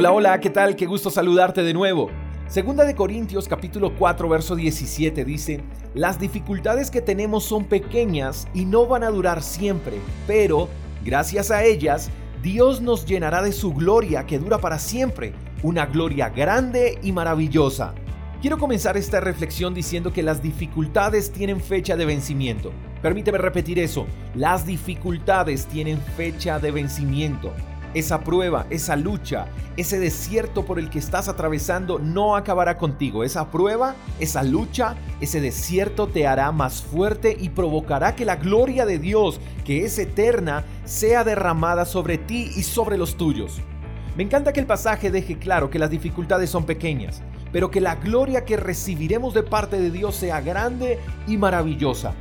Hola, hola, ¿qué tal? Qué gusto saludarte de nuevo. Segunda de Corintios capítulo 4 verso 17 dice, las dificultades que tenemos son pequeñas y no van a durar siempre, pero gracias a ellas Dios nos llenará de su gloria que dura para siempre, una gloria grande y maravillosa. Quiero comenzar esta reflexión diciendo que las dificultades tienen fecha de vencimiento. Permíteme repetir eso, las dificultades tienen fecha de vencimiento. Esa prueba, esa lucha, ese desierto por el que estás atravesando no acabará contigo. Esa prueba, esa lucha, ese desierto te hará más fuerte y provocará que la gloria de Dios, que es eterna, sea derramada sobre ti y sobre los tuyos. Me encanta que el pasaje deje claro que las dificultades son pequeñas pero que la gloria que recibiremos de parte de Dios sea grande y maravillosa.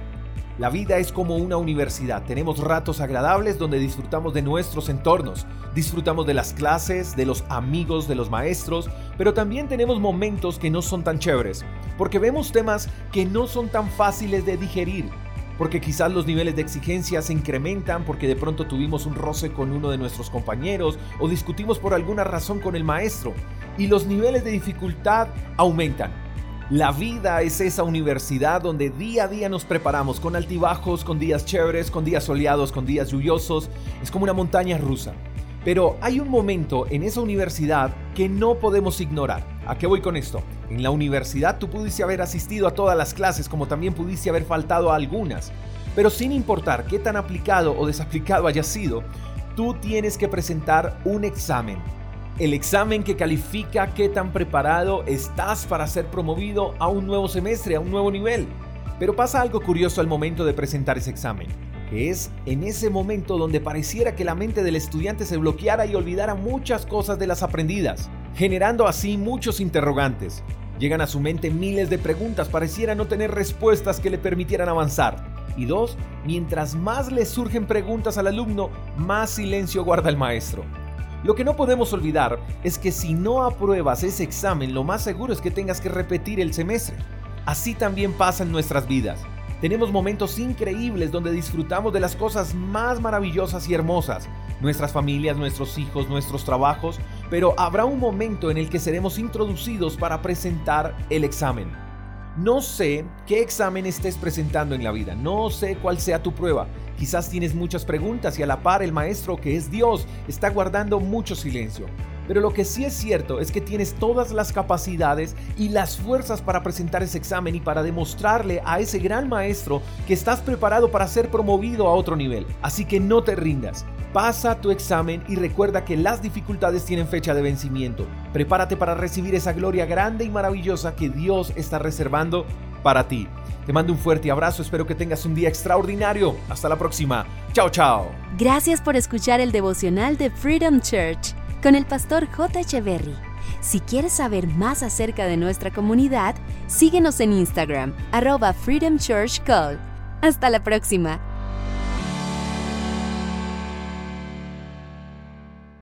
La vida es como una universidad. Tenemos ratos agradables donde disfrutamos de nuestros entornos, disfrutamos de las clases, de los amigos, de los maestros, pero también tenemos momentos que no son tan chéveres, porque vemos temas que no son tan fáciles de digerir, porque quizás los niveles de exigencia se incrementan porque de pronto tuvimos un roce con uno de nuestros compañeros o discutimos por alguna razón con el maestro y los niveles de dificultad aumentan. La vida es esa universidad donde día a día nos preparamos con altibajos, con días chéveres, con días soleados, con días lluviosos. Es como una montaña rusa. Pero hay un momento en esa universidad que no podemos ignorar. ¿A qué voy con esto? En la universidad tú pudiste haber asistido a todas las clases como también pudiste haber faltado a algunas. Pero sin importar qué tan aplicado o desaplicado haya sido, tú tienes que presentar un examen. El examen que califica qué tan preparado estás para ser promovido a un nuevo semestre, a un nuevo nivel. Pero pasa algo curioso al momento de presentar ese examen es en ese momento donde pareciera que la mente del estudiante se bloqueara y olvidara muchas cosas de las aprendidas, generando así muchos interrogantes. Llegan a su mente miles de preguntas, pareciera no tener respuestas que le permitieran avanzar. Y dos, mientras más le surgen preguntas al alumno, más silencio guarda el maestro. Lo que no podemos olvidar es que si no apruebas ese examen, lo más seguro es que tengas que repetir el semestre. Así también pasa en nuestras vidas. Tenemos momentos increíbles donde disfrutamos de las cosas más maravillosas y hermosas, nuestras familias, nuestros hijos, nuestros trabajos, pero habrá un momento en el que seremos introducidos para presentar el examen. No sé qué examen estés presentando en la vida, no sé cuál sea tu prueba. Quizás tienes muchas preguntas y a la par el maestro que es Dios está guardando mucho silencio. Pero lo que sí es cierto es que tienes todas las capacidades y las fuerzas para presentar ese examen y para demostrarle a ese gran maestro que estás preparado para ser promovido a otro nivel. Así que no te rindas. Pasa tu examen y recuerda que las dificultades tienen fecha de vencimiento. Prepárate para recibir esa gloria grande y maravillosa que Dios está reservando para ti. Te mando un fuerte abrazo, espero que tengas un día extraordinario. Hasta la próxima. Chao, chao. Gracias por escuchar el devocional de Freedom Church con el pastor J. Echeverry. Si quieres saber más acerca de nuestra comunidad, síguenos en Instagram, arroba Freedom Church Call. Hasta la próxima.